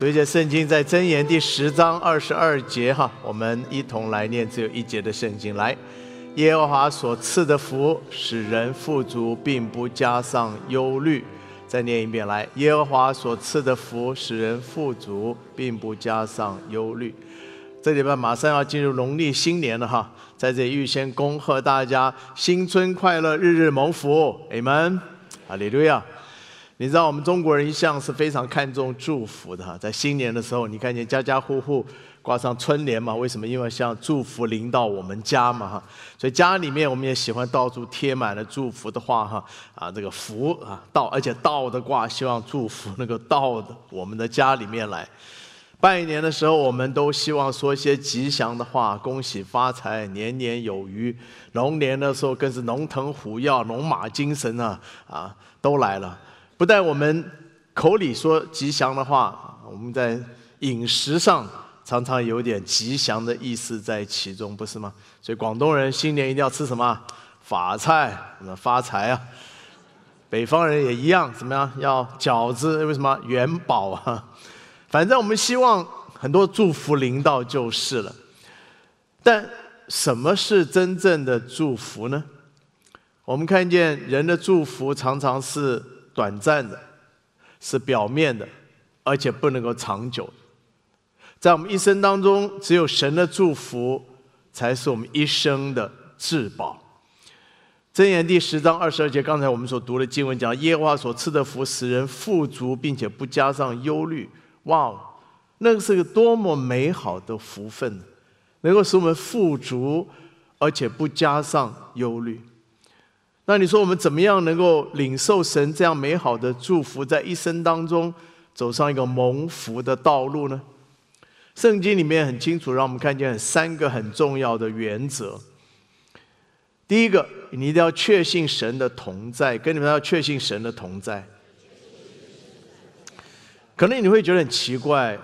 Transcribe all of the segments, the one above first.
随着圣经在箴言第十章二十二节哈，我们一同来念只有一节的圣经。来，耶和华所赐的福使人富足，并不加上忧虑。再念一遍，来，耶和华所赐的福使人富足，并不加上忧虑。这礼拜马上要进入农历新年了哈，在这里预先恭贺大家新春快乐，日日蒙福，amen，阿利路亚。你知道我们中国人一向是非常看重祝福的哈，在新年的时候，你看见家家户户挂上春联嘛？为什么？因为像祝福临到我们家嘛哈，所以家里面我们也喜欢到处贴满了祝福的话哈啊，这个福啊到，而且到的挂，希望祝福那个到的我们的家里面来。拜年的时候，我们都希望说一些吉祥的话，恭喜发财，年年有余。龙年的时候更是龙腾虎跃，龙马精神啊啊都来了。不但我们口里说吉祥的话，我们在饮食上常常有点吉祥的意思在其中，不是吗？所以广东人新年一定要吃什么？法菜，什么发财啊！北方人也一样，怎么样？要饺子，为什么？元宝啊！反正我们希望很多祝福临到就是了。但什么是真正的祝福呢？我们看见人的祝福常常是。短暂的，是表面的，而且不能够长久。在我们一生当中，只有神的祝福才是我们一生的至宝。箴言第十章二十二节，刚才我们所读的经文讲，耶和华所赐的福使人富足，并且不加上忧虑。哇，那个是个多么美好的福分，能够使我们富足，而且不加上忧虑。那你说我们怎么样能够领受神这样美好的祝福，在一生当中走上一个蒙福的道路呢？圣经里面很清楚，让我们看见三个很重要的原则。第一个，你一定要确信神的同在，跟你们要确信神的同在。可能你会觉得很奇怪，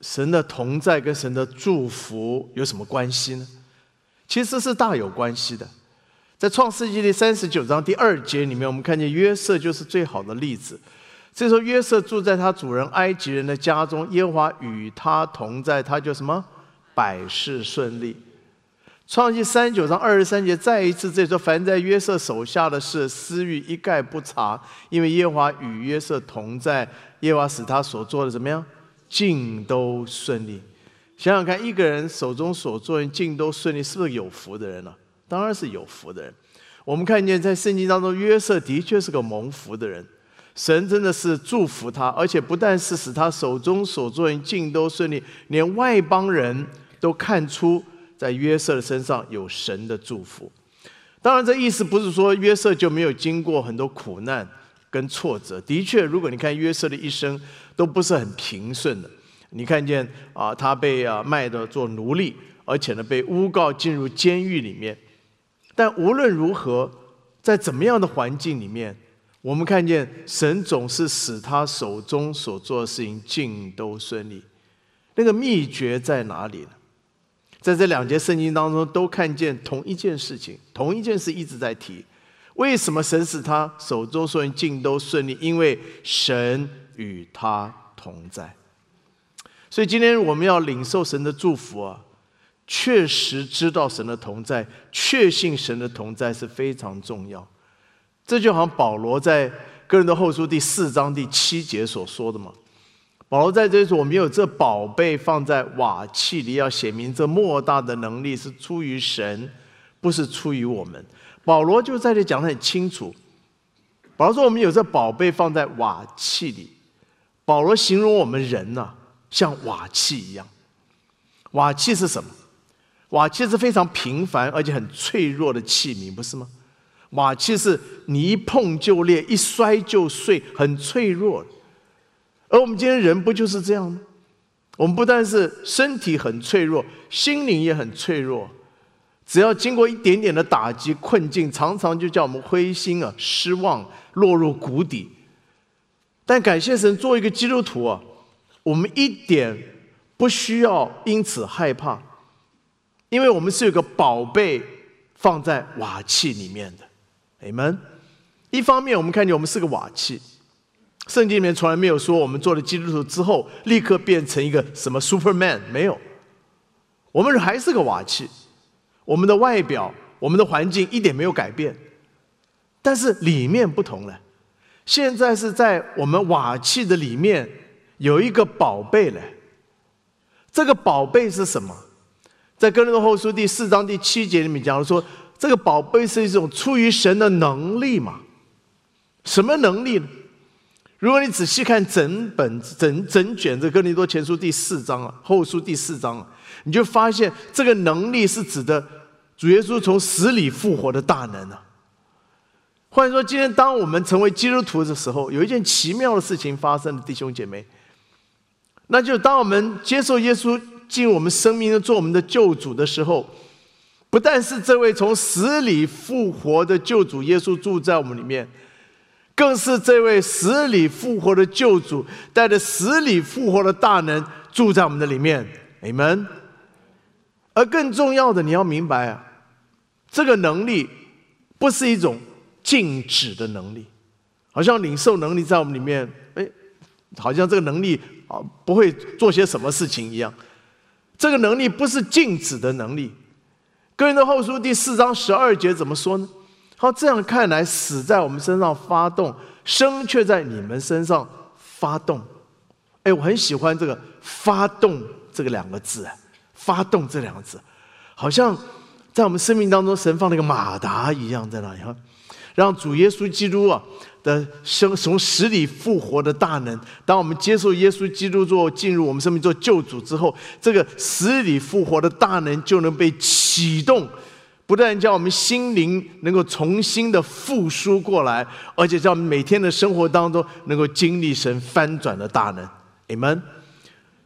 神的同在跟神的祝福有什么关系呢？其实是大有关系的。在创世纪第三十九章第二节里面，我们看见约瑟就是最好的例子。这时候约瑟住在他主人埃及人的家中，耶和华与他同在，他就什么百事顺利。创世三十九章二十三节再一次这说，凡在约瑟手下的事，私欲一概不查，因为耶和华与约瑟同在，耶和华使他所做的怎么样，尽都顺利。想想看，一个人手中所做的尽都顺利，是不是有福的人呢？当然是有福的人。我们看见在圣经当中，约瑟的确是个蒙福的人。神真的是祝福他，而且不但是使他手中所做的尽都顺利，连外邦人都看出在约瑟的身上有神的祝福。当然，这意思不是说约瑟就没有经过很多苦难跟挫折。的确，如果你看约瑟的一生，都不是很平顺的。你看见啊，他被啊卖的做奴隶，而且呢被诬告进入监狱里面。但无论如何，在怎么样的环境里面，我们看见神总是使他手中所做的事情尽都顺利。那个秘诀在哪里呢？在这两节圣经当中，都看见同一件事情，同一件事一直在提。为什么神使他手中所有尽都顺利？因为神与他同在。所以今天我们要领受神的祝福啊！确实知道神的同在，确信神的同在是非常重要。这就好像保罗在个人的后书第四章第七节所说的嘛。保罗在这里说：“我们有这宝贝放在瓦器里，要显明这莫大的能力是出于神，不是出于我们。”保罗就在这讲得很清楚。保罗说：“我们有这宝贝放在瓦器里。”保罗形容我们人呐，像瓦器一样。瓦器是什么？瓦器是非常平凡而且很脆弱的器皿，不是吗？瓦器是你一碰就裂，一摔就碎，很脆弱。而我们今天人不就是这样吗？我们不但是身体很脆弱，心灵也很脆弱。只要经过一点点的打击困境，常常就叫我们灰心啊、失望、落入谷底。但感谢神，做一个基督徒啊，我们一点不需要因此害怕。因为我们是有个宝贝放在瓦器里面的，你们一方面我们看见我们是个瓦器，圣经里面从来没有说我们做了基督徒之后立刻变成一个什么 Superman，没有。我们还是个瓦器，我们的外表、我们的环境一点没有改变，但是里面不同了。现在是在我们瓦器的里面有一个宝贝了。这个宝贝是什么？在哥林多后书第四章第七节里面讲说，这个宝贝是一种出于神的能力嘛？什么能力呢？如果你仔细看整本整整卷这哥林多前书第四章啊，后书第四章啊。你就发现这个能力是指的主耶稣从死里复活的大能啊。或者说，今天当我们成为基督徒的时候，有一件奇妙的事情发生了，弟兄姐妹，那就当我们接受耶稣进入我们生命做我们的救主的时候，不但是这位从死里复活的救主耶稣住在我们里面，更是这位死里复活的救主带着死里复活的大能住在我们的里面。你们。而更重要的，你要明白啊，这个能力不是一种静止的能力，好像领受能力在我们里面，哎，好像这个能力啊不会做些什么事情一样。这个能力不是静止的能力。哥林多后书第四章十二节怎么说呢？好，这样看来，死在我们身上发动，生却在你们身上发动。哎，我很喜欢这个“发动”这个两个字。发动这两个字，好像在我们生命当中，神放了一个马达一样在那里哈，让主耶稣基督啊的生从死里复活的大能，当我们接受耶稣基督做进入我们生命做救主之后，这个死里复活的大能就能被启动，不但叫我们心灵能够重新的复苏过来，而且叫我们每天的生活当中能够经历神翻转的大能。Amen。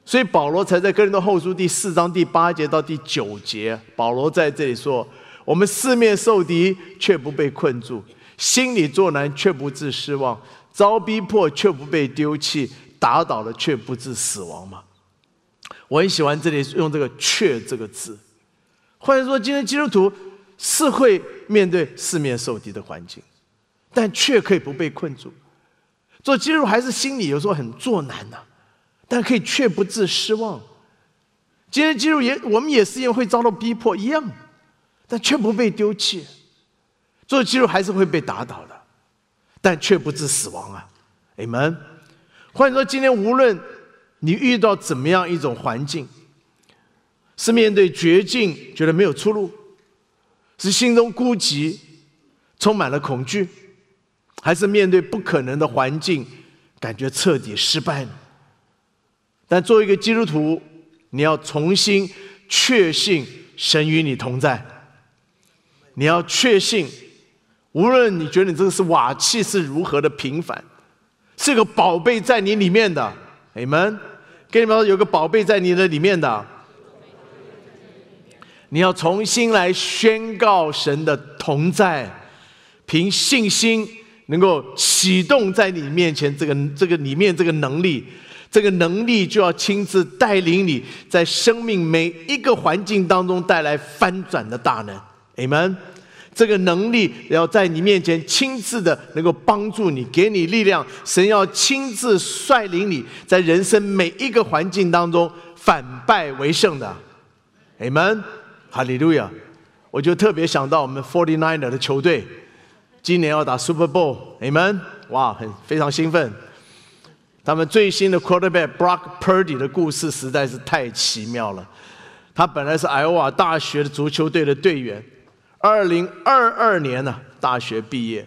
所以保罗才在哥林多后书第四章第八节到第九节，保罗在这里说：“我们四面受敌，却不被困住；心里作难，却不致失望；遭逼迫，却不被丢弃；打倒了，却不致死亡。”嘛，我很喜欢这里用这个“却”这个字。或者说，今天基督徒是会面对四面受敌的环境，但却可以不被困住。做基督徒还是心里有时候很作难呢。但可以却不致失望。今天基督也，我们也是因为会遭到逼迫一样，但却不被丢弃。做基督还是会被打倒的，但却不致死亡啊！Amen。换说，今天无论你遇到怎么样一种环境，是面对绝境觉得没有出路，是心中孤寂充满了恐惧，还是面对不可能的环境感觉彻底失败呢？但作为一个基督徒，你要重新确信神与你同在。你要确信，无论你觉得你这个是瓦器是如何的平凡，是个宝贝在你里面的。你们，跟你们说，有个宝贝在你的里面的。你要重新来宣告神的同在，凭信心能够启动在你面前这个这个里面这个能力。这个能力就要亲自带领你在生命每一个环境当中带来翻转的大能，Amen。这个能力要在你面前亲自的能够帮助你，给你力量。神要亲自率领你在人生每一个环境当中反败为胜的，Amen。哈利路亚！我就特别想到我们 Forty Nine 的球队，今年要打 Super Bowl，Amen。哇，很非常兴奋。他们最新的 quarterback Brock Purdy 的故事实在是太奇妙了。他本来是艾奥瓦大学的足球队的队员，二零二二年呢大学毕业，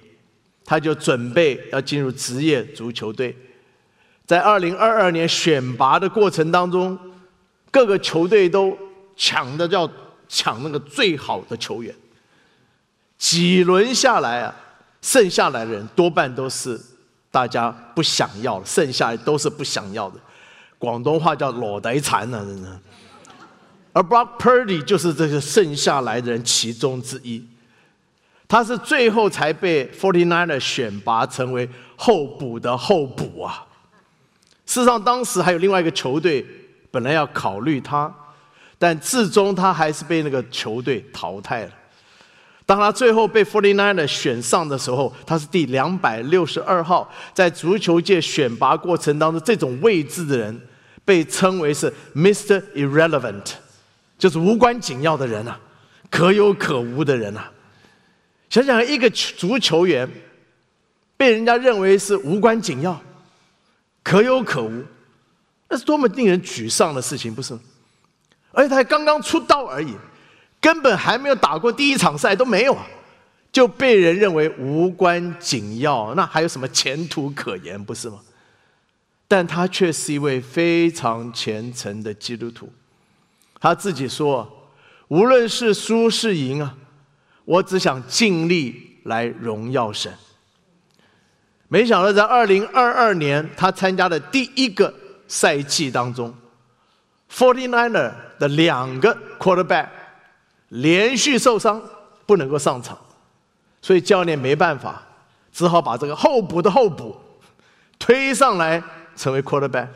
他就准备要进入职业足球队。在二零二二年选拔的过程当中，各个球队都抢的要抢那个最好的球员。几轮下来啊，剩下来的人多半都是。大家不想要，剩下来都是不想要的。广东话叫“裸得残”呢，真的。而 Brock Purdy 就是这个剩下来的人其中之一。他是最后才被 Forty Nine 选拔成为候补的候补啊。事实上，当时还有另外一个球队本来要考虑他，但最终他还是被那个球队淘汰了。当他最后被 Forty Nine 选上的时候，他是第两百六十二号。在足球界选拔过程当中，这种位置的人被称为是 Mr. Irrelevant，就是无关紧要的人啊，可有可无的人啊。想想一个足球员被人家认为是无关紧要、可有可无，那是多么令人沮丧的事情，不是？而且他还刚刚出道而已。根本还没有打过第一场赛都没有啊，就被人认为无关紧要，那还有什么前途可言，不是吗？但他却是一位非常虔诚的基督徒，他自己说：“无论是输是赢啊，我只想尽力来荣耀神。”没想到在二零二二年他参加的第一个赛季当中，Forty Niner 的两个 Quarterback。连续受伤不能够上场，所以教练没办法，只好把这个候补的候补推上来成为 quarterback。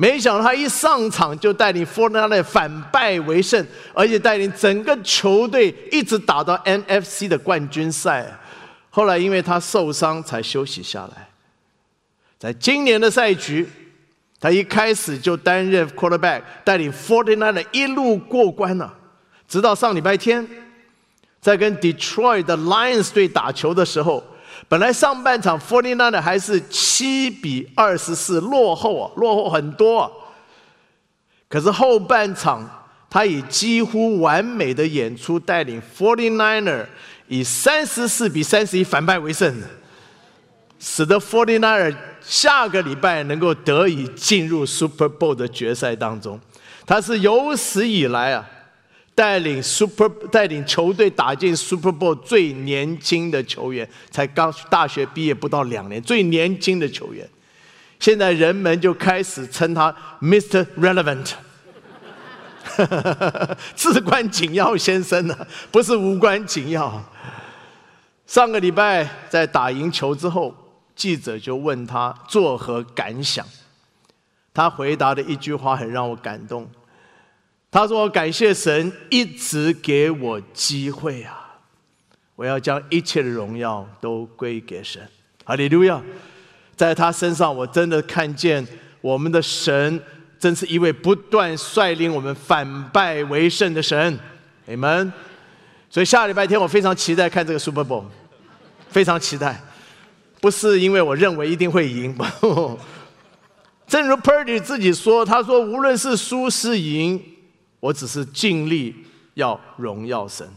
没想到他一上场就带领 f o r t n i 反败为胜，而且带领整个球队一直打到 NFC 的冠军赛。后来因为他受伤才休息下来。在今年的赛局，他一开始就担任 quarterback，带领 f o r t n i 一路过关了。直到上礼拜天，在跟 Detroit 的 Lions 队打球的时候，本来上半场 Forty Nine 还是七比二十四落后啊，落后很多。可是后半场，他以几乎完美的演出，带领 Forty Nine 以三十四比三十一反败为胜，使得 Forty Nine 下个礼拜能够得以进入 Super Bowl 的决赛当中。他是有史以来啊。带领 Super 带领球队打进 Super Bowl 最年轻的球员，才刚大学毕业不到两年，最年轻的球员，现在人们就开始称他 Mr. Relevant，至关紧要先生呢，不是无关紧要。上个礼拜在打赢球之后，记者就问他作何感想，他回答的一句话很让我感动。他说：“感谢神一直给我机会啊！我要将一切的荣耀都归给神。哈利路亚！在他身上，我真的看见我们的神，真是一位不断率领我们反败为胜的神。你们，所以下礼拜天我非常期待看这个 Super Bowl，非常期待。不是因为我认为一定会赢，正如 Purdy 自己说，他说无论是输是赢。”我只是尽力要荣耀神。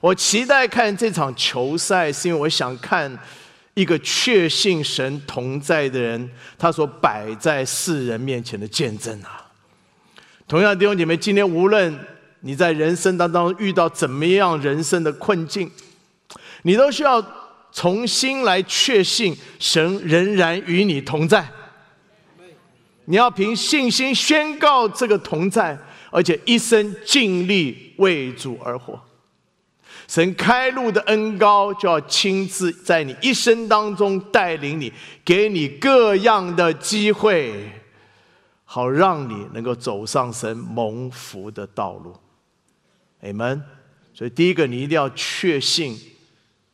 我期待看这场球赛，是因为我想看一个确信神同在的人，他所摆在世人面前的见证啊。同样，弟兄姐妹，今天无论你在人生当中遇到怎么样人生的困境，你都需要重新来确信神仍然与你同在。你要凭信心宣告这个同在。而且一生尽力为主而活，神开路的恩高就要亲自在你一生当中带领你，给你各样的机会，好让你能够走上神蒙福的道路。你们，所以第一个你一定要确信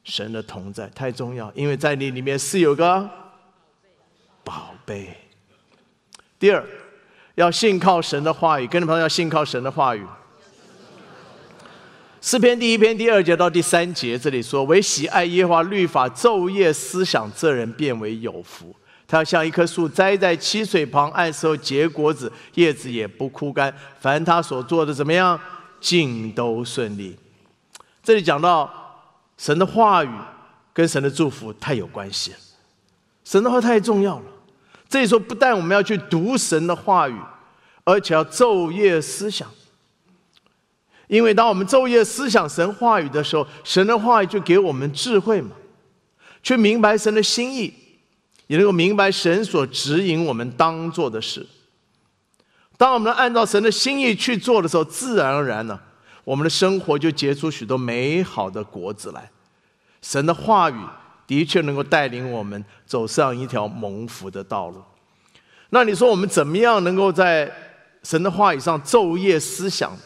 神的同在，太重要，因为在你里面是有个宝贝。第二。要信靠神的话语，跟着朋友要信靠神的话语。诗篇第一篇第二节到第三节，这里说：“唯喜爱耶和华律法，昼夜思想，这人变为有福。他要像一棵树栽在溪水旁，按时候结果子，叶子也不枯干。凡他所做的怎么样，尽都顺利。”这里讲到神的话语跟神的祝福太有关系了，神的话太重要了。这里说，不但我们要去读神的话语，而且要昼夜思想。因为当我们昼夜思想神话语的时候，神的话语就给我们智慧嘛，去明白神的心意，也能够明白神所指引我们当做的事。当我们按照神的心意去做的时候，自然而然呢，我们的生活就结出许多美好的果子来。神的话语。的确能够带领我们走上一条蒙福的道路。那你说我们怎么样能够在神的话语上昼夜思想？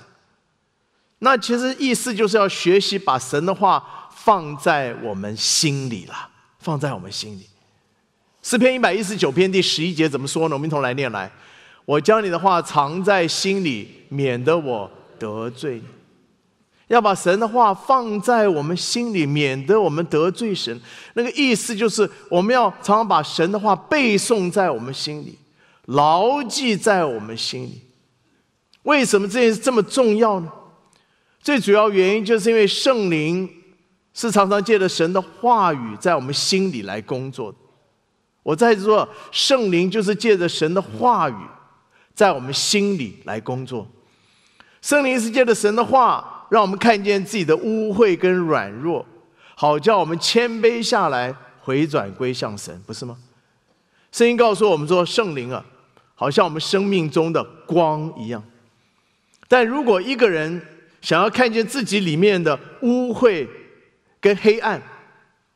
那其实意思就是要学习把神的话放在我们心里了，放在我们心里。诗篇一百一十九篇第十一节怎么说呢？我们一同来念来。我将你的话藏在心里，免得我得罪。要把神的话放在我们心里，免得我们得罪神。那个意思就是，我们要常常把神的话背诵在我们心里，牢记在我们心里。为什么这件事这么重要呢？最主要原因就是因为圣灵是常常借着神的话语在我们心里来工作的。我在说，圣灵就是借着神的话语在我们心里来工作。圣灵是借着神的话。让我们看见自己的污秽跟软弱，好叫我们谦卑下来，回转归向神，不是吗？圣经告诉我们说，圣灵啊，好像我们生命中的光一样。但如果一个人想要看见自己里面的污秽跟黑暗，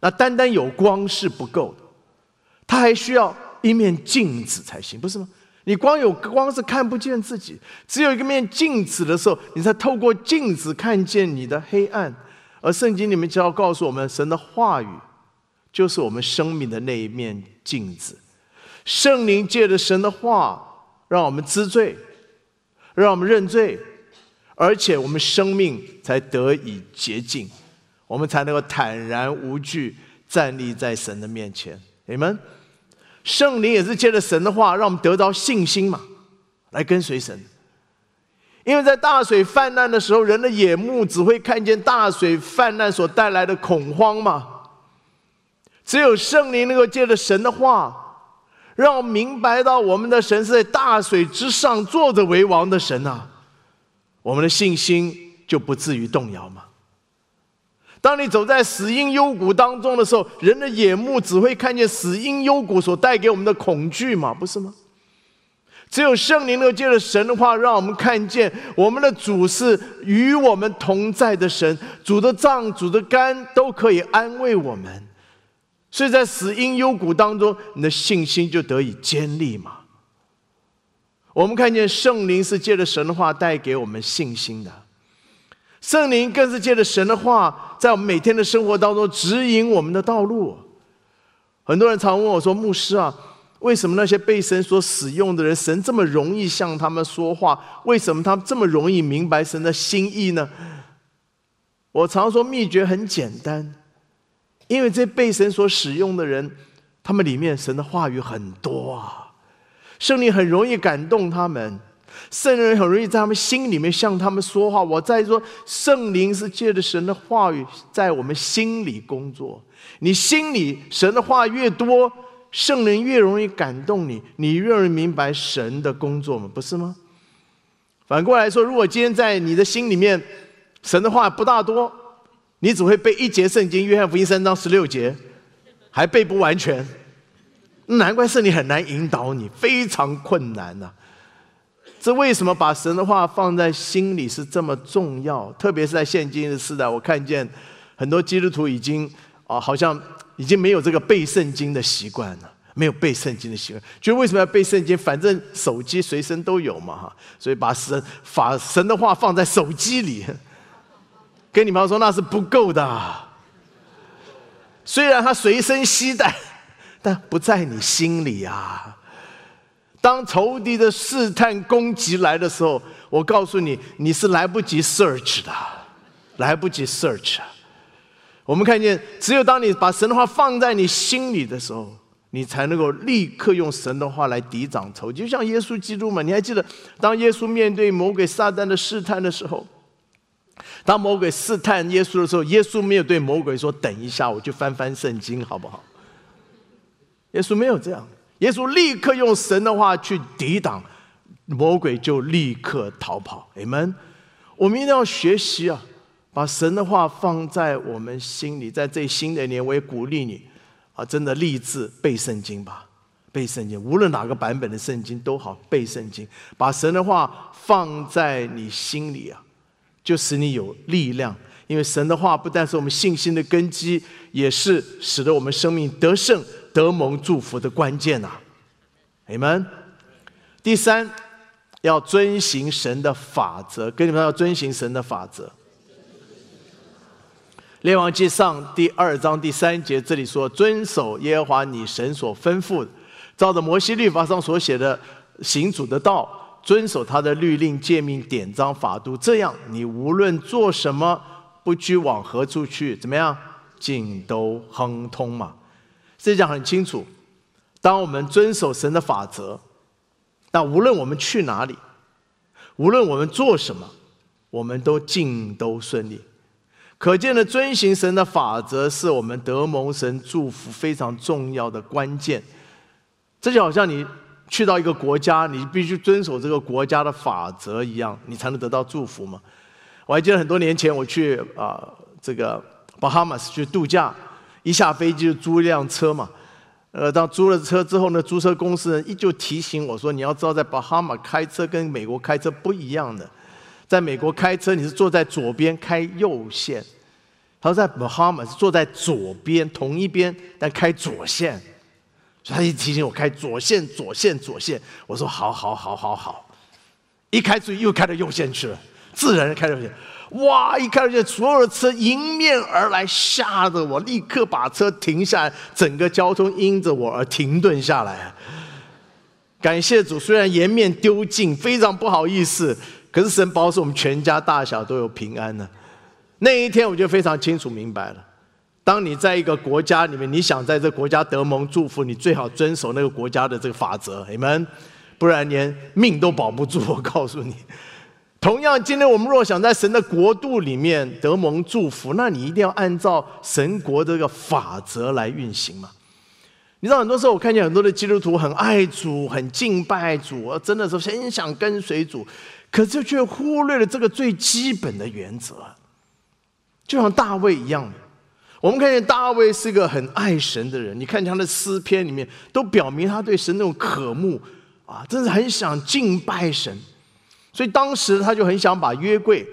那单单有光是不够的，他还需要一面镜子才行，不是吗？你光有光是看不见自己，只有一个面镜子的时候，你才透过镜子看见你的黑暗。而圣经里面就要告诉我们，神的话语就是我们生命的那一面镜子。圣灵借着神的话，让我们知罪，让我们认罪，而且我们生命才得以洁净，我们才能够坦然无惧站立在神的面前。你们。圣灵也是借着神的话，让我们得到信心嘛，来跟随神。因为在大水泛滥的时候，人的眼目只会看见大水泛滥所带来的恐慌嘛。只有圣灵能够借着神的话，让我们明白到我们的神是在大水之上坐着为王的神呐，我们的信心就不至于动摇嘛。当你走在死荫幽谷当中的时候，人的眼目只会看见死荫幽谷所带给我们的恐惧嘛，不是吗？只有圣灵能够借着神的话，让我们看见我们的主是与我们同在的神，主的脏、主的肝都可以安慰我们。所以在死荫幽谷当中，你的信心就得以坚立嘛。我们看见圣灵是借着神的话带给我们信心的。圣灵更是借着神的话，在我们每天的生活当中指引我们的道路。很多人常问我说：“牧师啊，为什么那些被神所使用的人，神这么容易向他们说话？为什么他们这么容易明白神的心意呢？”我常说秘诀很简单，因为这被神所使用的人，他们里面神的话语很多啊，圣灵很容易感动他们。圣人很容易在他们心里面向他们说话。我在说，圣灵是借着神的话语在我们心里工作。你心里神的话越多，圣灵越容易感动你，你越容易明白神的工作嘛，不是吗？反过来说，如果今天在你的心里面神的话不大多，你只会背一节圣经，约翰福音三章十六节，还背不完全，难怪圣灵很难引导你，非常困难呐。这为什么把神的话放在心里是这么重要？特别是在现今的时代，我看见很多基督徒已经啊，好像已经没有这个背圣经的习惯了，没有背圣经的习惯。就为什么要背圣经？反正手机随身都有嘛，哈，所以把神把神的话放在手机里，跟你们说那是不够的。虽然他随身携带，但不在你心里啊。当仇敌的试探攻击来的时候，我告诉你，你是来不及 search 的，来不及 search。我们看见，只有当你把神的话放在你心里的时候，你才能够立刻用神的话来抵挡仇。就像耶稣基督嘛，你还记得，当耶稣面对魔鬼撒旦的试探的时候，当魔鬼试探耶稣的时候，耶稣没有对魔鬼说：“等一下，我去翻翻圣经，好不好？”耶稣没有这样。耶稣立刻用神的话去抵挡魔鬼，就立刻逃跑。你们，我们一定要学习啊，把神的话放在我们心里。在这新的一年，我也鼓励你啊，真的立志背圣经吧，背圣经，无论哪个版本的圣经都好，背圣经，把神的话放在你心里啊，就使你有力量。因为神的话不但是我们信心的根基，也是使得我们生命得胜。得蒙祝福的关键呐，你们。第三，要遵行神的法则，跟你们要遵行神的法则。列王记上第二章第三节，这里说：遵守耶和华你神所吩咐，照着摩西律法上所写的行主的道，遵守他的律令诫命典章法度，这样你无论做什么，不拘往何处去，怎么样，尽都亨通嘛。这讲很清楚。当我们遵守神的法则，那无论我们去哪里，无论我们做什么，我们都尽都顺利。可见的遵行神的法则，是我们得蒙神祝福非常重要的关键。这就好像你去到一个国家，你必须遵守这个国家的法则一样，你才能得到祝福嘛。我还记得很多年前我去啊，这个巴哈马斯去度假，一下飞机就租一辆车嘛。呃，当租了车之后呢，租车公司人依旧提醒我说：“你要知道，在巴哈马开车跟美国开车不一样的。在美国开车，你是坐在左边开右线；他说在巴哈马是坐在左边同一边，但开左线。所以他一提醒我开左线，左线，左线。我说好好好好好，一开出去又开到右线去了，自然开到右线。”哇！一看见所有的车迎面而来，吓得我立刻把车停下来，整个交通因着我而停顿下来。感谢主，虽然颜面丢尽，非常不好意思，可是神保守我们全家大小都有平安呢。那一天我就非常清楚明白了：当你在一个国家里面，你想在这国家得蒙祝福，你最好遵守那个国家的这个法则，你们，不然连命都保不住。我告诉你。同样，今天我们若想在神的国度里面得蒙祝福，那你一定要按照神国的这个法则来运行嘛。你知道，很多时候我看见很多的基督徒很爱主、很敬拜主，真的是很想跟随主，可是却忽略了这个最基本的原则。就像大卫一样，我们看见大卫是一个很爱神的人，你看他的诗篇里面都表明他对神那种渴慕啊，真是很想敬拜神。所以当时他就很想把约柜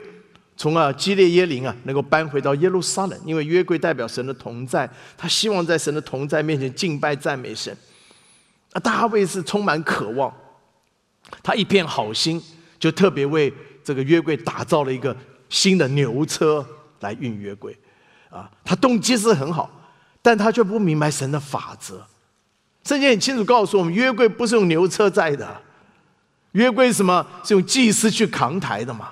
从啊基列耶林啊能够搬回到耶路撒冷，因为约柜代表神的同在，他希望在神的同在面前敬拜赞美神。啊，大卫是充满渴望，他一片好心，就特别为这个约柜打造了一个新的牛车来运约柜。啊，他动机是很好，但他却不明白神的法则。圣经很清楚告诉我们，约柜不是用牛车载的。约柜什么是用祭司去扛抬的嘛？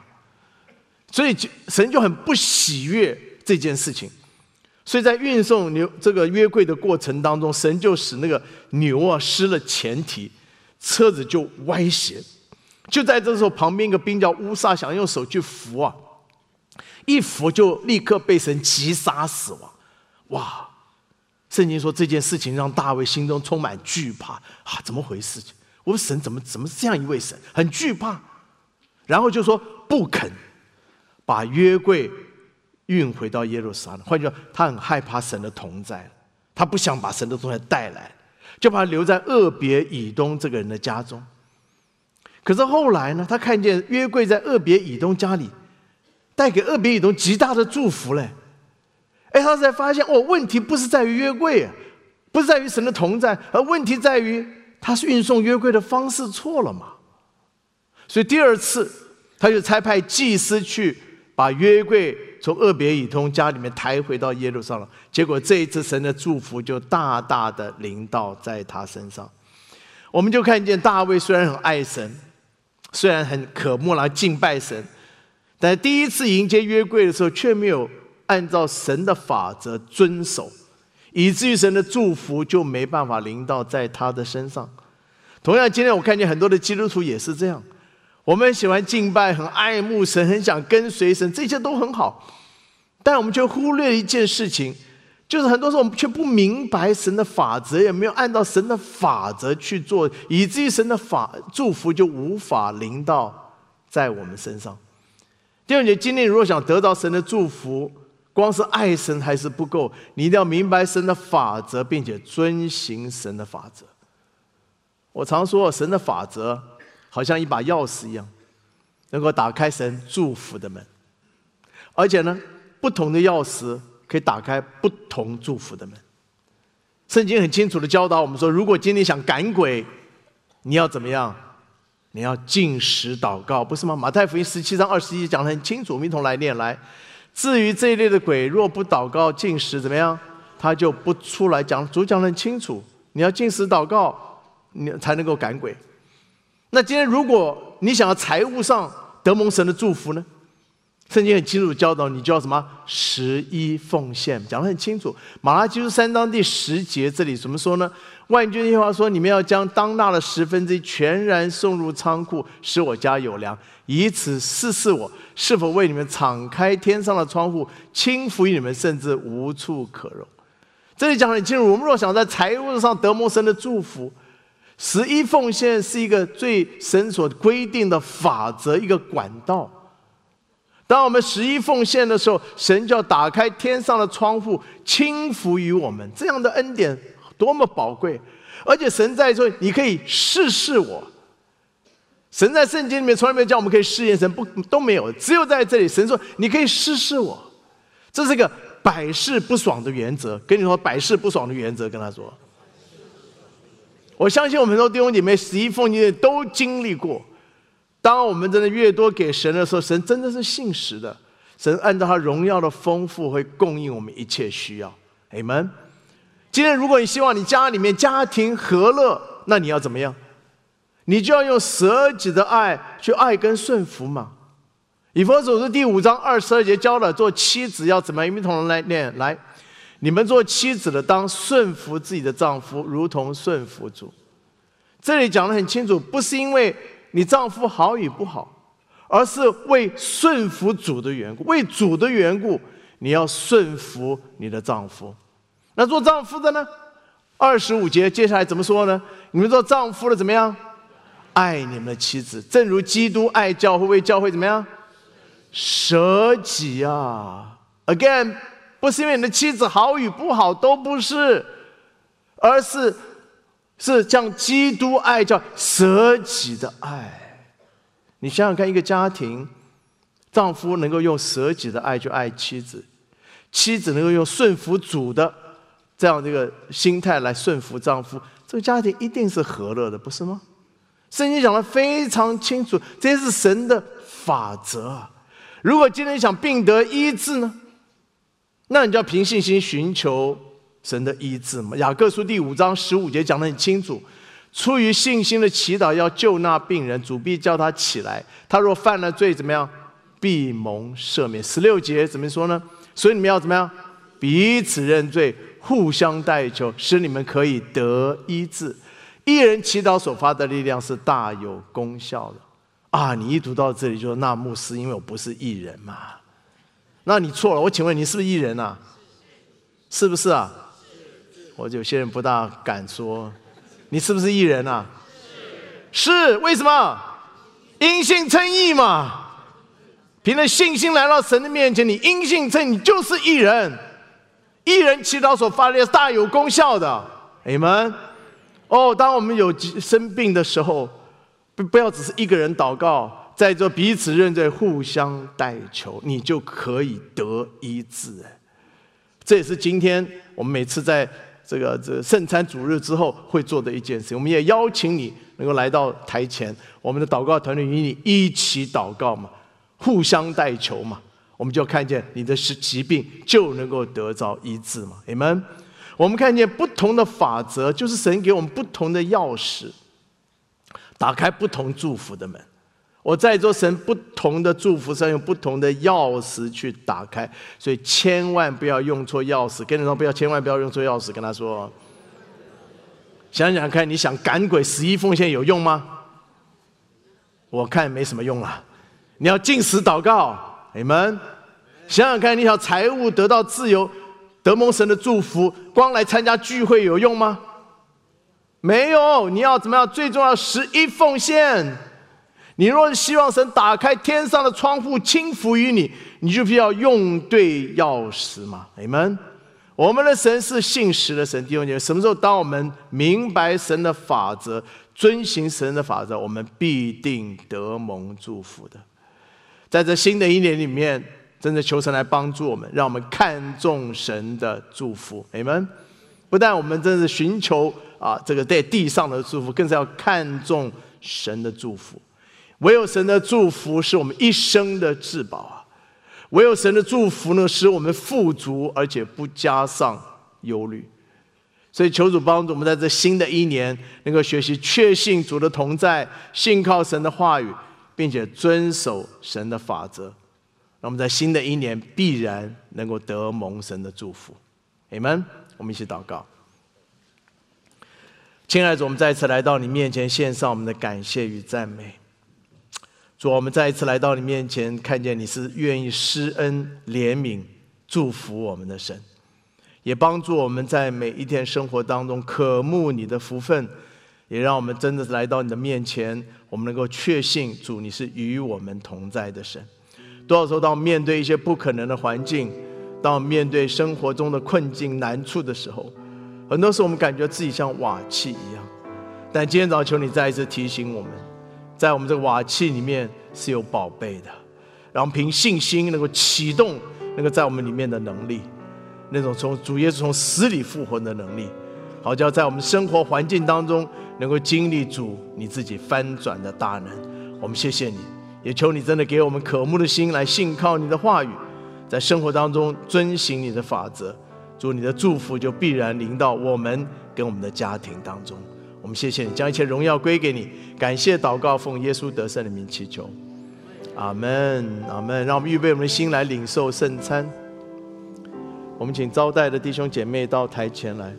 所以神就很不喜悦这件事情，所以在运送牛这个约柜的过程当中，神就使那个牛啊失了前蹄，车子就歪斜。就在这时候，旁边一个兵叫乌撒，想用手去扶啊，一扶就立刻被神击杀死亡。哇！圣经说这件事情让大卫心中充满惧怕啊，怎么回事？我说神怎么怎么这样一位神很惧怕，然后就说不肯把约柜运回到耶路撒冷。换句话说，他很害怕神的同在，他不想把神的同在带来，就把他留在厄别以东这个人的家中。可是后来呢，他看见约柜在厄别以东家里，带给厄别以东极大的祝福嘞。哎，他才发现哦，问题不是在于约柜，不是在于神的同在，而问题在于。他是运送约柜的方式错了嘛？所以第二次，他就差派祭司去把约柜从厄别以通家里面抬回到耶路撒冷。结果这一次，神的祝福就大大的临到在他身上。我们就看见大卫虽然很爱神，虽然很渴慕来敬拜神，但第一次迎接约柜的时候，却没有按照神的法则遵守。以至于神的祝福就没办法临到在他的身上。同样，今天我看见很多的基督徒也是这样。我们喜欢敬拜，很爱慕神，很想跟随神，这些都很好。但我们却忽略一件事情，就是很多时候我们却不明白神的法则，也没有按照神的法则去做，以至于神的法祝福就无法临到在我们身上。第二节，今天如果想得到神的祝福，光是爱神还是不够，你一定要明白神的法则，并且遵行神的法则。我常说，神的法则好像一把钥匙一样，能够打开神祝福的门。而且呢，不同的钥匙可以打开不同祝福的门。圣经很清楚的教导我们说，如果今天想赶鬼，你要怎么样？你要进食祷告，不是吗？马太福音十七章二十一讲得很清楚，我们一同来念来。至于这一类的鬼，若不祷告进食，怎么样？他就不出来讲。主讲得很清楚，你要进食祷告，你才能够赶鬼。那今天如果你想要财务上得蒙神的祝福呢？圣经很清楚教导你，叫什么十一奉献，讲得很清楚。马拉基书三章第十节这里怎么说呢？万军耶和华说：“你们要将当纳的十分之一全然送入仓库，使我家有粮，以此试试我是否为你们敞开天上的窗户，轻抚于你们，甚至无处可容。”这里讲得很清楚。我们若想在财务上得蒙神的祝福，十一奉献是一个最神所规定的法则，一个管道。当我们十一奉献的时候，神就要打开天上的窗户，倾福于我们。这样的恩典多么宝贵！而且神在说：“你可以试试我。”神在圣经里面从来没有叫我们可以试验神，不都没有。只有在这里，神说：“你可以试试我。”这是个百试不爽的原则。跟你说，百试不爽的原则，跟他说。我相信我们很多弟兄姐妹十一奉献都经历过。当我们真的越多给神的时候，神真的是信实的。神按照他荣耀的丰富，会供应我们一切需要。你们。今天，如果你希望你家里面家庭和乐，那你要怎么样？你就要用舍己的爱去爱跟顺服嘛。以弗所书第五章二十二节教了，做妻子要怎么样？一同来念来。你们做妻子的，当顺服自己的丈夫，如同顺服主。这里讲的很清楚，不是因为。你丈夫好与不好，而是为顺服主的缘故，为主的缘故，你要顺服你的丈夫。那做丈夫的呢？二十五节接下来怎么说呢？你们做丈夫的怎么样？爱你们的妻子，正如基督爱教会，为教会怎么样？舍己啊！Again，不是因为你的妻子好与不好都不是，而是。是将基督爱叫舍己的爱，你想想看，一个家庭，丈夫能够用舍己的爱去爱妻子，妻子能够用顺服主的这样这个心态来顺服丈夫，这个家庭一定是和乐的，不是吗？圣经讲的非常清楚，这是神的法则。如果今天想病得医治呢，那你就要凭信心寻求。神的医治嘛，雅各书第五章十五节讲得很清楚，出于信心的祈祷要救那病人，主必叫他起来。他若犯了罪，怎么样？必蒙赦免。十六节怎么说呢？所以你们要怎么样？彼此认罪，互相代求，使你们可以得医治。一人祈祷所发的力量是大有功效的。啊，你一读到这里就说那牧师，因为我不是艺人嘛，那你错了。我请问你是不是艺人啊？是不是啊？我有些人不大敢说，你是不是艺人啊？是，为什么？因信称义嘛。凭着信心来到神的面前，你因信称，你就是艺人。艺人祈祷所发的大有功效的，你们。哦，当我们有生病的时候，不不要只是一个人祷告，在这彼此认罪、互相代求，你就可以得医治。这也是今天我们每次在。这个这圣餐主日之后会做的一件事，我们也邀请你能够来到台前，我们的祷告团队与你一起祷告嘛，互相代求嘛，我们就看见你的是疾病就能够得着医治嘛。你们，我们看见不同的法则，就是神给我们不同的钥匙，打开不同祝福的门。我在做神不同的祝福上，用不同的钥匙去打开，所以千万不要用错钥匙。跟你说，不要，千万不要用错钥匙。跟他说，想想看，你想赶鬼、十一奉献有用吗？我看没什么用了。你要进食祷告，你们想想看，你想财务得到自由、得蒙神的祝福，光来参加聚会有用吗？没有。你要怎么样？最重要，十一奉献。你若是希望神打开天上的窗户倾福于你，你就必要用对钥匙嘛，你们，我们的神是信实的神，弟兄姐妹，什么时候当我们明白神的法则，遵行神的法则，我们必定得蒙祝福的。在这新的一年里面，真的求神来帮助我们，让我们看重神的祝福，你们，不但我们真是寻求啊这个在地上的祝福，更是要看重神的祝福。唯有神的祝福是我们一生的至宝啊！唯有神的祝福呢，使我们富足，而且不加上忧虑。所以求主帮助我们，在这新的一年，能够学习确信主的同在，信靠神的话语，并且遵守神的法则。那我们在新的一年必然能够得蒙神的祝福。你们，我们一起祷告。亲爱的主，我们再次来到你面前，献上我们的感谢与赞美。主，我们再一次来到你面前，看见你是愿意施恩、怜悯、祝福我们的神，也帮助我们在每一天生活当中渴慕你的福分，也让我们真的来到你的面前，我们能够确信主你是与我们同在的神。多少时候，当面对一些不可能的环境，当面对生活中的困境难处的时候，很多时候，我们感觉自己像瓦器一样，但今天早上求你再一次提醒我们，在我们这个瓦器里面是有宝贝的，然后凭信心能够启动那个在我们里面的能力，那种从主耶稣从死里复活的能力，好叫在我们生活环境当中能够经历主你自己翻转的大能。我们谢谢你，也求你真的给我们渴慕的心来信靠你的话语，在生活当中遵行你的法则。祝你的祝福就必然临到我们跟我们的家庭当中。我们谢谢你，将一切荣耀归给你。感谢祷告，奉耶稣得胜的名祈求。阿门，阿门。让我们预备我们的心来领受圣餐。我们请招待的弟兄姐妹到台前来。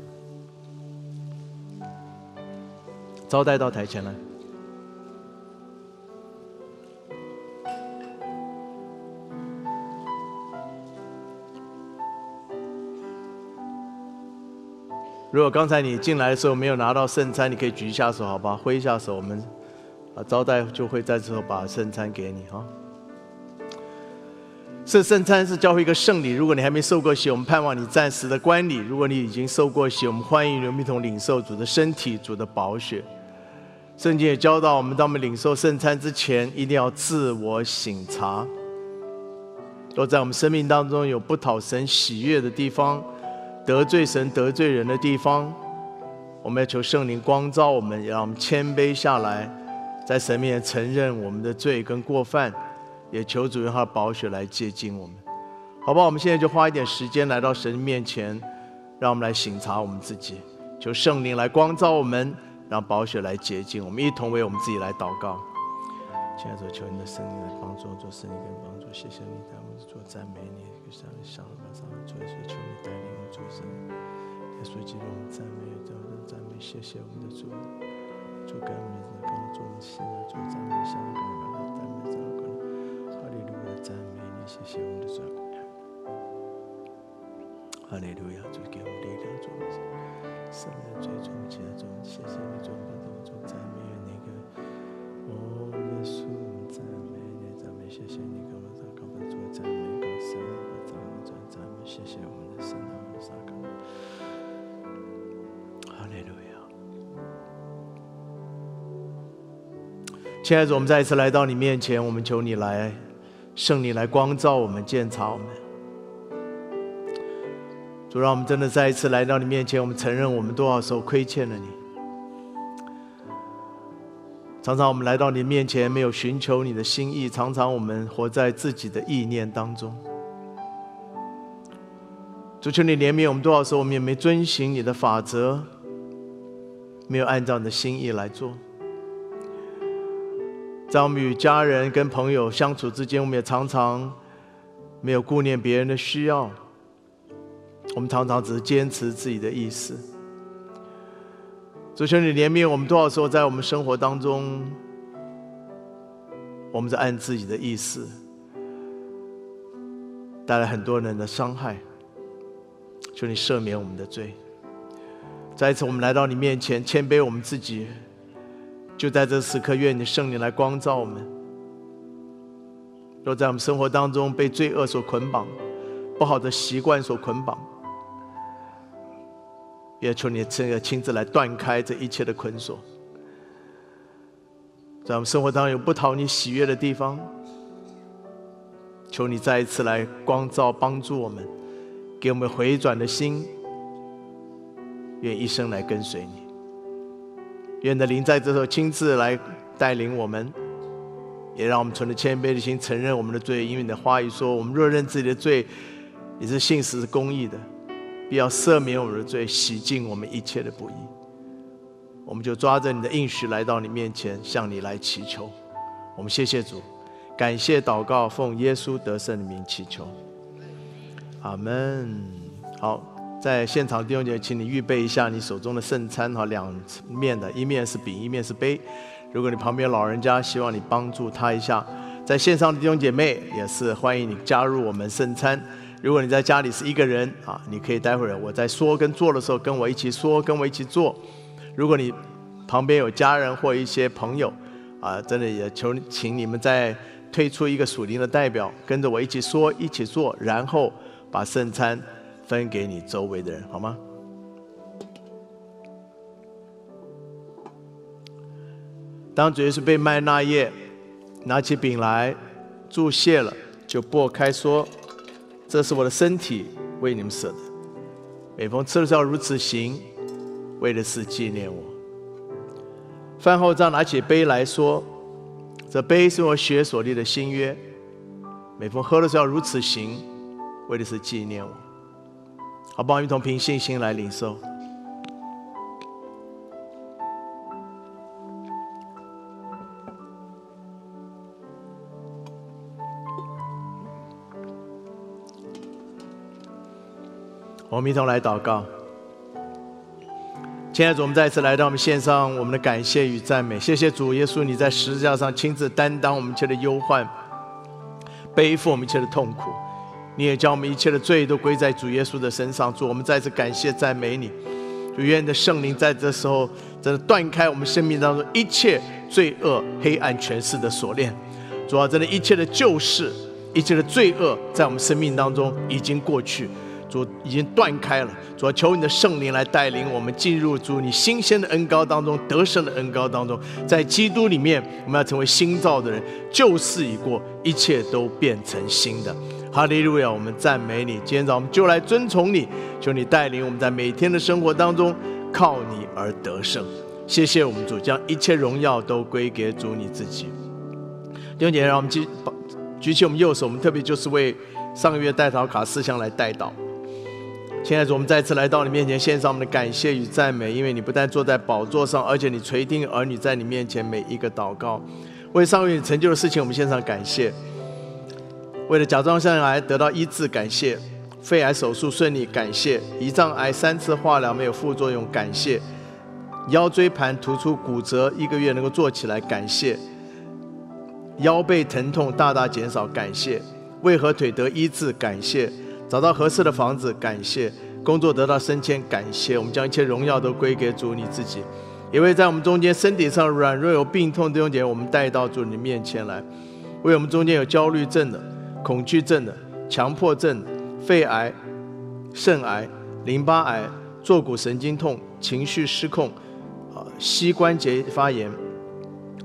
招待到台前来。如果刚才你进来的时候没有拿到圣餐，你可以举一下手，好吧？挥一下手，我们啊招待就会在这时候把圣餐给你哈。这圣餐是教会一个圣礼，如果你还没受过洗，我们盼望你暂时的观礼；如果你已经受过洗，我们欢迎你一同领受主的身体、主的宝血。圣经也教导我们，当我们领受圣餐之前，一定要自我省察。若在我们生命当中有不讨神喜悦的地方，得罪神、得罪人的地方，我们要求圣灵光照我们，让我们谦卑下来，在神面前承认我们的罪跟过犯，也求主用他的宝血来接近我们，好不好？我们现在就花一点时间来到神面前，让我们来省察我们自己，求圣灵来光照我们，让宝血来洁净我们，一同为我们自己来祷告。现在主，求你的圣灵来帮助，做圣灵跟帮助，谢谢你，带我们做赞美你，向向马上做一些求你带领。主神，耶稣基督，我们赞美，主的赞美，谢谢我们的主，主感恩，感恩主，我们现在主赞美，香港的赞美，赞美，哈利路亚，赞美你，谢谢我们的主，哈利路亚，主给我们力量，主圣灵最终结终，谢谢你，主。亲爱的主，我们再一次来到你面前，我们求你来，圣灵来光照我们、鉴察我们。主，让我们真的再一次来到你面前，我们承认我们多少时候亏欠了你。常常我们来到你面前，没有寻求你的心意；常常我们活在自己的意念当中。主，求你怜悯我们多少时候，我们也没遵循你的法则，没有按照你的心意来做。在我们与家人跟朋友相处之间，我们也常常没有顾念别人的需要，我们常常只是坚持自己的意思。主求你怜悯我们，多少时候在我们生活当中，我们在按自己的意思，带来很多人的伤害。求你赦免我们的罪。再一次，我们来到你面前，谦卑我们自己。就在这时刻，愿你圣灵来光照我们。若在我们生活当中被罪恶所捆绑，不好的习惯所捆绑，也求你这个亲自来断开这一切的捆锁。在我们生活当中有不讨你喜悦的地方，求你再一次来光照帮助我们，给我们回转的心，愿一生来跟随你。愿的灵在这时候亲自来带领我们，也让我们存着谦卑的心承认我们的罪，因为你的话语说，我们若认自己的罪，你是信实是公义的，必要赦免我们的罪，洗净我们一切的不义。我们就抓着你的应许来到你面前，向你来祈求。我们谢谢主，感谢祷告，奉耶稣得胜的名祈求。阿门。好，在现场弟兄姐，请你预备一下你手中的圣餐哈，两面的，一面是饼，一面是杯。如果你旁边老人家希望你帮助他一下，在线上的弟兄姐妹也是欢迎你加入我们圣餐。如果你在家里是一个人啊，你可以待会儿我在说跟做的时候跟我一起说，跟我一起做。如果你旁边有家人或一些朋友啊，真的也求请你们再推出一个属灵的代表，跟着我一起说，一起做，然后把圣餐分给你周围的人，好吗？当主耶稣被卖那夜，拿起饼来，注谢了，就擘开说：“这是我的身体，为你们舍的。每逢吃的时候如此行，为的是纪念我。”饭后再拿起杯来说：“这杯是我血所立的新约。每逢喝的时候如此行，为的是纪念我。”好，帮我们一同凭信心来领受。我们一同来祷告，亲爱的主，我们再一次来到我们线上，我们的感谢与赞美。谢谢主耶稣，你在十字架上亲自担当我们一切的忧患，背负我们一切的痛苦，你也将我们一切的罪都归在主耶稣的身上。主，我们再次感谢赞美你。主，愿你的圣灵在这时候真的断开我们生命当中一切罪恶、黑暗权势的锁链。主啊，真的，一切的旧事、一切的罪恶，在我们生命当中已经过去。主已经断开了，主求你的圣灵来带领我们进入主你新鲜的恩高当中，得胜的恩高当中，在基督里面，我们要成为新造的人，旧事已过，一切都变成新的。哈利路亚！我们赞美你，今天早上我们就来遵从你，求你带领我们在每天的生活当中靠你而得胜。谢谢我们主，将一切荣耀都归给主你自己。弟兄姐妹，让我们举举起我们右手，我们特别就是为上个月代祷卡四项来代祷。亲爱的主，我们再次来到你面前，献上我们的感谢与赞美，因为你不但坐在宝座上，而且你垂听儿女在你面前每一个祷告。为上个月成就的事情，我们献上感谢；为了甲状腺癌得到医治，感谢；肺癌手术顺利，感谢；胰脏癌三次化疗没有副作用，感谢；腰椎盘突出骨折一个月能够坐起来，感谢；腰背疼痛大大减少，感谢；为何腿得医治，感谢。找到合适的房子，感谢；工作得到升迁，感谢。我们将一切荣耀都归给主你自己。因为在我们中间身体上软弱有病痛的弟兄姐妹，我们带到主你面前来。为我们中间有焦虑症的、恐惧症的、强迫症、肺癌、肾癌、淋巴癌、坐骨神经痛、情绪失控、啊膝关节发炎、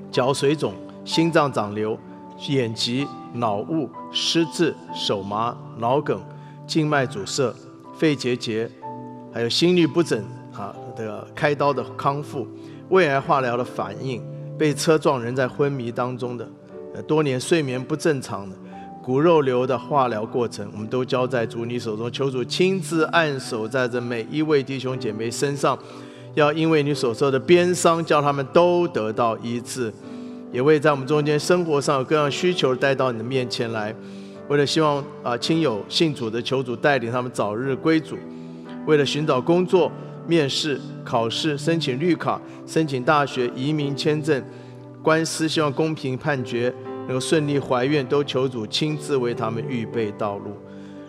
脚水肿、心脏长瘤、眼疾、脑雾、失智、手麻、脑梗。静脉阻塞、肺结节，还有心律不整啊的开刀的康复，胃癌化疗的反应，被车撞人在昏迷当中的，呃多年睡眠不正常的，骨肉瘤的化疗过程，我们都交在主你手中，求主亲自按手在这每一位弟兄姐妹身上，要因为你所受的鞭伤，叫他们都得到医治，也为在我们中间生活上有各样需求带到你的面前来。为了希望啊亲友信主的求主带领他们早日归主，为了寻找工作、面试、考试、申请绿卡、申请大学、移民签证、官司，希望公平判决，能够顺利怀孕，都求主亲自为他们预备道路。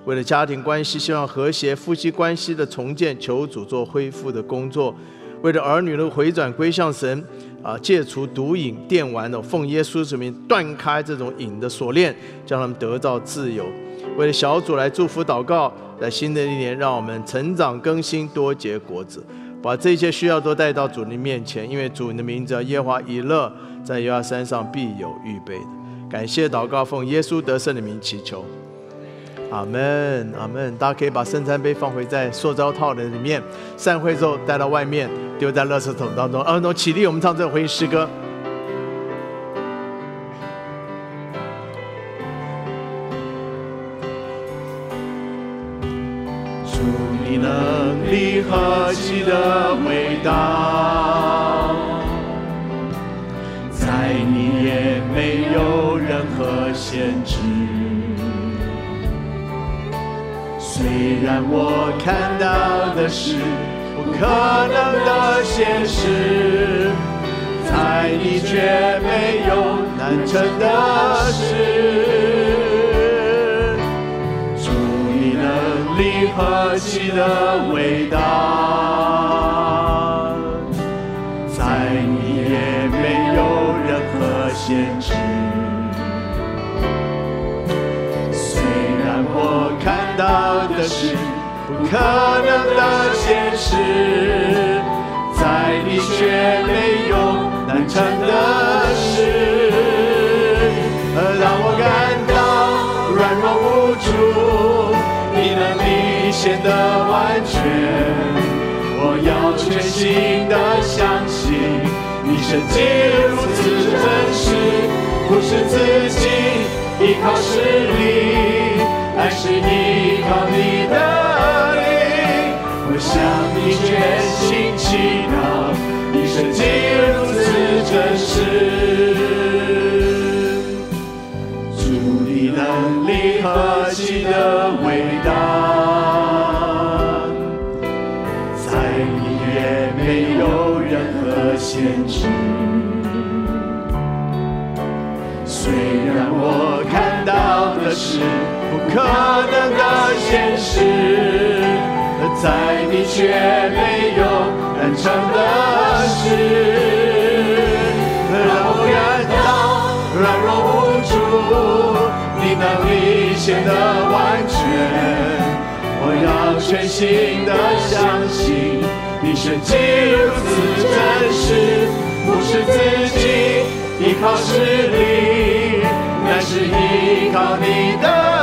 为了家庭关系，希望和谐夫妻关系的重建，求主做恢复的工作。为了儿女的回转归向神。啊！戒除毒瘾、电玩的，奉耶稣之名断开这种瘾的锁链，叫他们得到自由。为了小组来祝福祷告，在新的一年，让我们成长更新，多结果子，把这些需要都带到主的面前。因为主的名字耶华以勒，在耶和华山上必有预备的。感谢祷告，奉耶稣得胜的名祈求。阿门，阿门。大家可以把圣餐杯放回在塑胶套的里面，散会之后带到外面，丢在垃圾桶当中。阿、门。起立，我们唱这回应诗歌。主，你能力何其的伟大！虽然我看到的是不可能的现实，在你却没有难成的事。祝你何其的伟大，在你也没有任何限制。虽然我看到的是可能的现实，在你却没有难成的事，而让我感到软弱无助。你能力显得完全，我要全心的相信，你神迹如此真实，不是自己依靠实力，而是依靠你的。你全心祈祷，一生竟如此真实，却没有难成的事，让我感到软弱无助，你能力显得完全，我要全心的相信。你神迹如此真实，不是自己依靠实力，乃是依靠你的。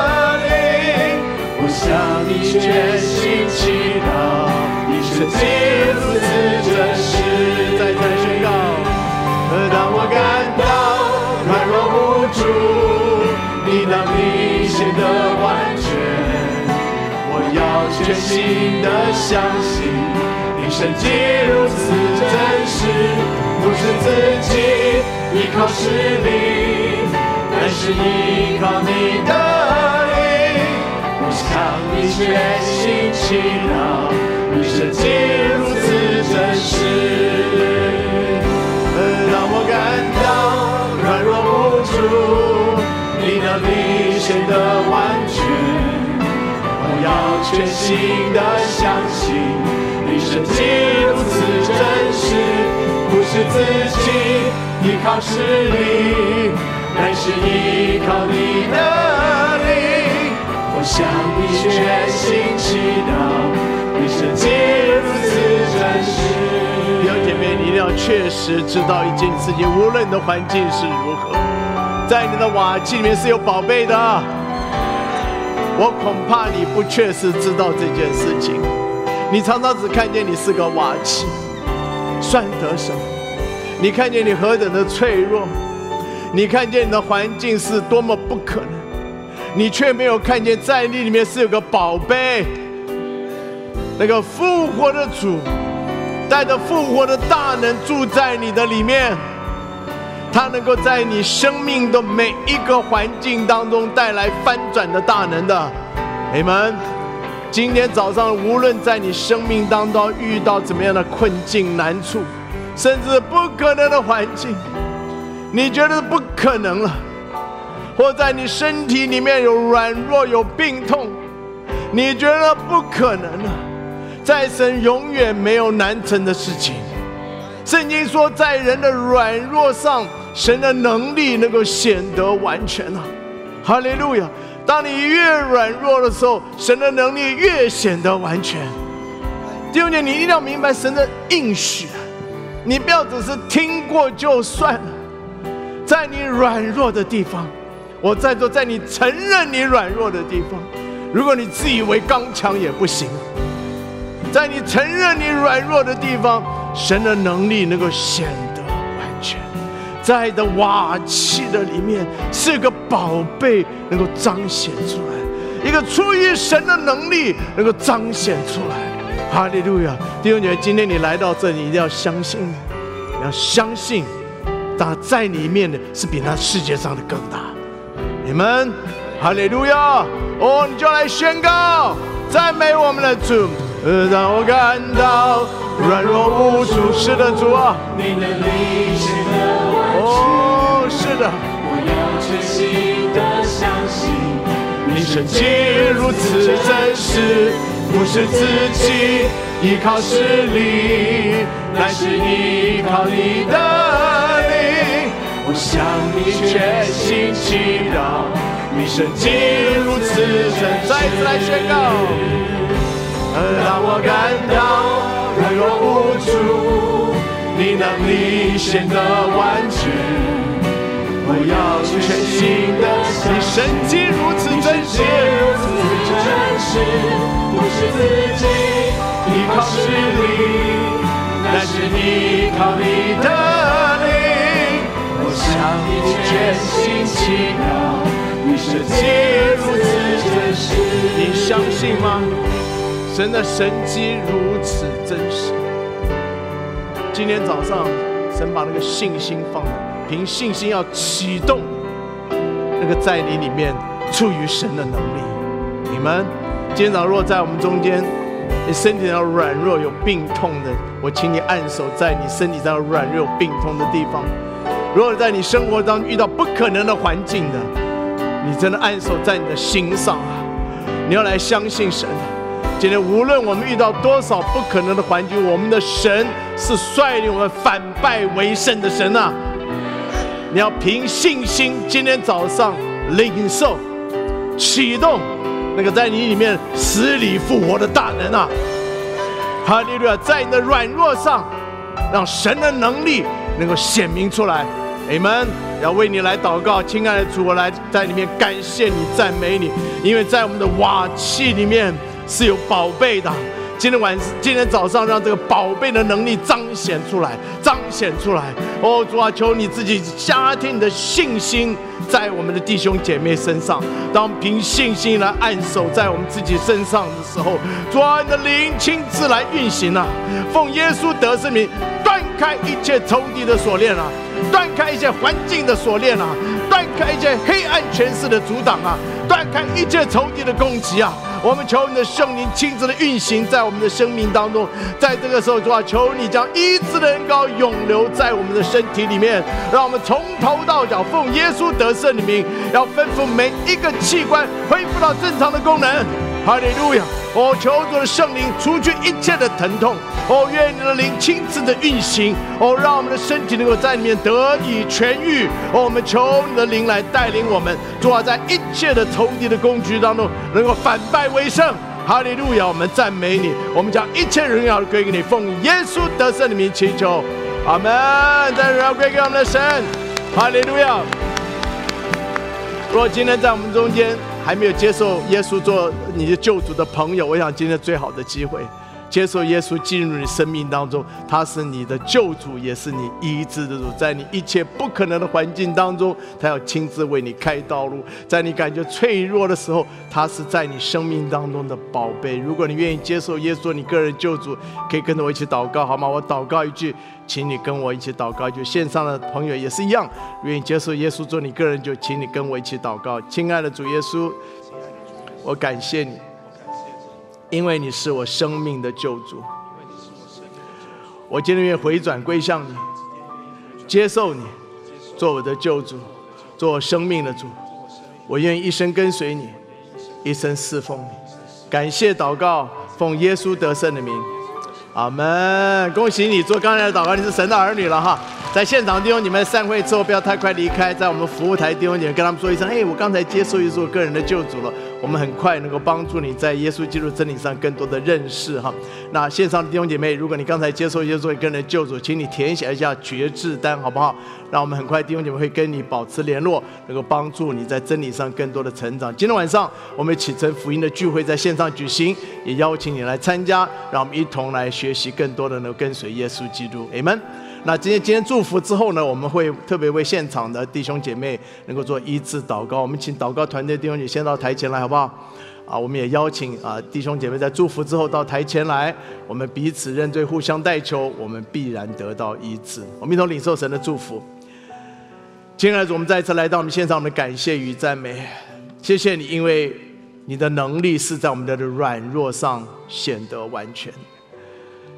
向你全心祈祷，你神迹如此真实，在在宣告，当我感到软弱无助，你能力显得完全，我要全心的相信。你神迹如此真实，不是自己依靠实力，乃是依靠你的。向你全心祈祷，你神迹如此真实，让我感到软弱无助，你的力显得完全。我要全心的相信。你神迹如此真实，不是自己依靠实力，乃是依靠你的。向你全心祈祷，你神迹如此真实。弟兄姐妹，你一定要确实知道一件事情：无论你的环境是如何，在你的瓦器里面是有宝贝的。我恐怕你不确实知道这件事情。你常常只看见你是个瓦器，算得什么？你看见你何等的脆弱，你看见你的环境是多么不可能，你却没有看见在你里面是有个宝贝，那个复活的主，带着复活的大能住在你的里面，他能够在你生命的每一个环境当中带来翻转的大能的，你们。今天早上，无论在你生命当中遇到怎么样的困境、难处，甚至不可能的环境，你觉得不可能了，或在你身体里面有软弱、有病痛，你觉得不可能了，在神永远没有难成的事情。圣经说，在人的软弱上，神的能力能够显得完全了。哈利路亚。当你越软弱的时候，神的能力越显得完全。弟兄姐，你一定要明白神的应许，你不要只是听过就算了。在你软弱的地方，我在座，在你承认你软弱的地方，如果你自以为刚强也不行。在你承认你软弱的地方，神的能力能够显得完全。在的瓦器的里面是个宝贝，能够彰显出来。一个出于神的能力能够彰显出来。哈利路亚！弟兄姐妹，今天你来到这里，一定要相信，要相信，打在里面的是比那世界上的更大。你们，哈利路亚！哦，你就来宣告，赞美我们的主，让我感到软弱无助。是的，主啊，你的力显得完哦，是的，我要全心的相信，你神迹如此真实。不是自己依靠实力，乃是依靠你的灵。我向你全心祈祷，你神迹如此真，再次来宣告，让我感到软弱无助，你能力显得完全。我要全心的你神迹如此真实，不是自己依靠实力，乃是依靠你的。向你全心祈祷，你神迹如此真实，你相信吗？神的神迹如此真实。今天早上，神把那个信心放在。凭信心要启动那个在你里面出于神的能力。你们今天早上若在我们中间，你身体上软弱有病痛的，我请你按手在你身体上软弱有病痛的地方。如果在你生活当中遇到不可能的环境的，你真的按手在你的心上啊！你要来相信神。今天无论我们遇到多少不可能的环境，我们的神是率领我们反败为胜的神啊！你要凭信心，今天早上领受、启动那个在你里面死里复活的大能啊！哈利路亚，在你的软弱上，让神的能力能够显明出来。你们要为你来祷告，亲爱的主，我来在里面感谢你、赞美你，因为在我们的瓦器里面是有宝贝的。今天晚，今天早上，让这个宝贝的能力彰显出来，彰显出来。哦，主啊，求你自己加添你的信心在我们的弟兄姐妹身上。当凭信心来按守在我们自己身上的时候，主啊，你的灵亲自来运行啊！奉耶稣得胜名，断开一切仇敌的锁链啊！断开一切环境的锁链啊！断开一切黑暗权势的阻挡啊！断开一切仇敌的攻击啊！我们求你的圣灵亲自的运行在我们的生命当中，在这个时候，主啊，求你将医治的恩膏永留在我们的身体里面，让我们从头到脚奉耶稣得胜的名，要吩咐每一个器官恢复到正常的功能。哈利路亚！哦，求主的圣灵除去一切的疼痛。哦，愿你的灵亲自的运行。哦，让我们的身体能够在里面得以痊愈。我们求你的灵来带领我们，主啊，在一切的仇敌的攻击当中，能够反败为胜。哈利路亚！我们赞美你，我们将一切荣耀归给你，奉耶稣得胜的名祈求。阿门！将荣耀归给我们的神。哈利路亚！若今天在我们中间。还没有接受耶稣做你的救主的朋友，我想今天最好的机会，接受耶稣进入你生命当中，他是你的救主，也是你医治的主，在你一切不可能的环境当中，他要亲自为你开道路，在你感觉脆弱的时候，他是在你生命当中的宝贝。如果你愿意接受耶稣你个人救主，可以跟着我一起祷告，好吗？我祷告一句。请你跟我一起祷告，就线上的朋友也是一样，愿意接受耶稣做你个人，就请你跟我一起祷告。亲爱的主耶稣，我感谢你，因为你是我生命的救主。我今天愿回转归向你，接受你做我的救主，做我生命的主。我愿意一生跟随你，一生侍奉你。感谢祷告，奉耶稣得胜的名。阿门！恭喜你做刚才的祷告，你是神的儿女了哈。在现场弟兄，你们散会之后不要太快离开，在我们服务台弟兄，你们跟他们说一声：哎，我刚才接受一做个人的救主了。我们很快能够帮助你在耶稣基督真理上更多的认识哈。那线上的弟兄姐妹，如果你刚才接受耶稣个人的救主，请你填写一下绝志单好不好？让我们很快弟兄姐妹会跟你保持联络，能够帮助你在真理上更多的成长。今天晚上我们启程福音的聚会在线上举行，也邀请你来参加，让我们一同来学习更多的能够跟随耶稣基督。Amen。那今天今天祝福之后呢，我们会特别为现场的弟兄姐妹能够做医治祷告。我们请祷告团队弟兄姐先到台前来，好不好？啊，我们也邀请啊弟兄姐妹在祝福之后到台前来，我们彼此认罪，互相代求，我们必然得到医治。我们一同领受神的祝福。亲爱的主，我们再一次来到我们现场，我们感谢与赞美，谢谢你，因为你的能力是在我们的软弱上显得完全。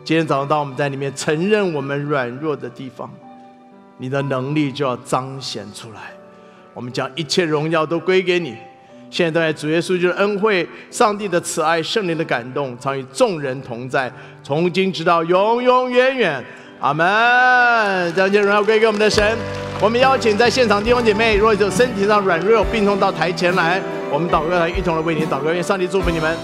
今天早上，当我们在里面承认我们软弱的地方，你的能力就要彰显出来。我们将一切荣耀都归给你。现在主耶稣就是恩惠、上帝的慈爱、圣灵的感动，常与众人同在，从今直到永永远远。阿门。将一切荣耀归给我们的神。我们邀请在现场弟兄姐妹，若有身体上软弱、病痛，到台前来，我们祷告来一同来为你祷告，愿上帝祝福你们。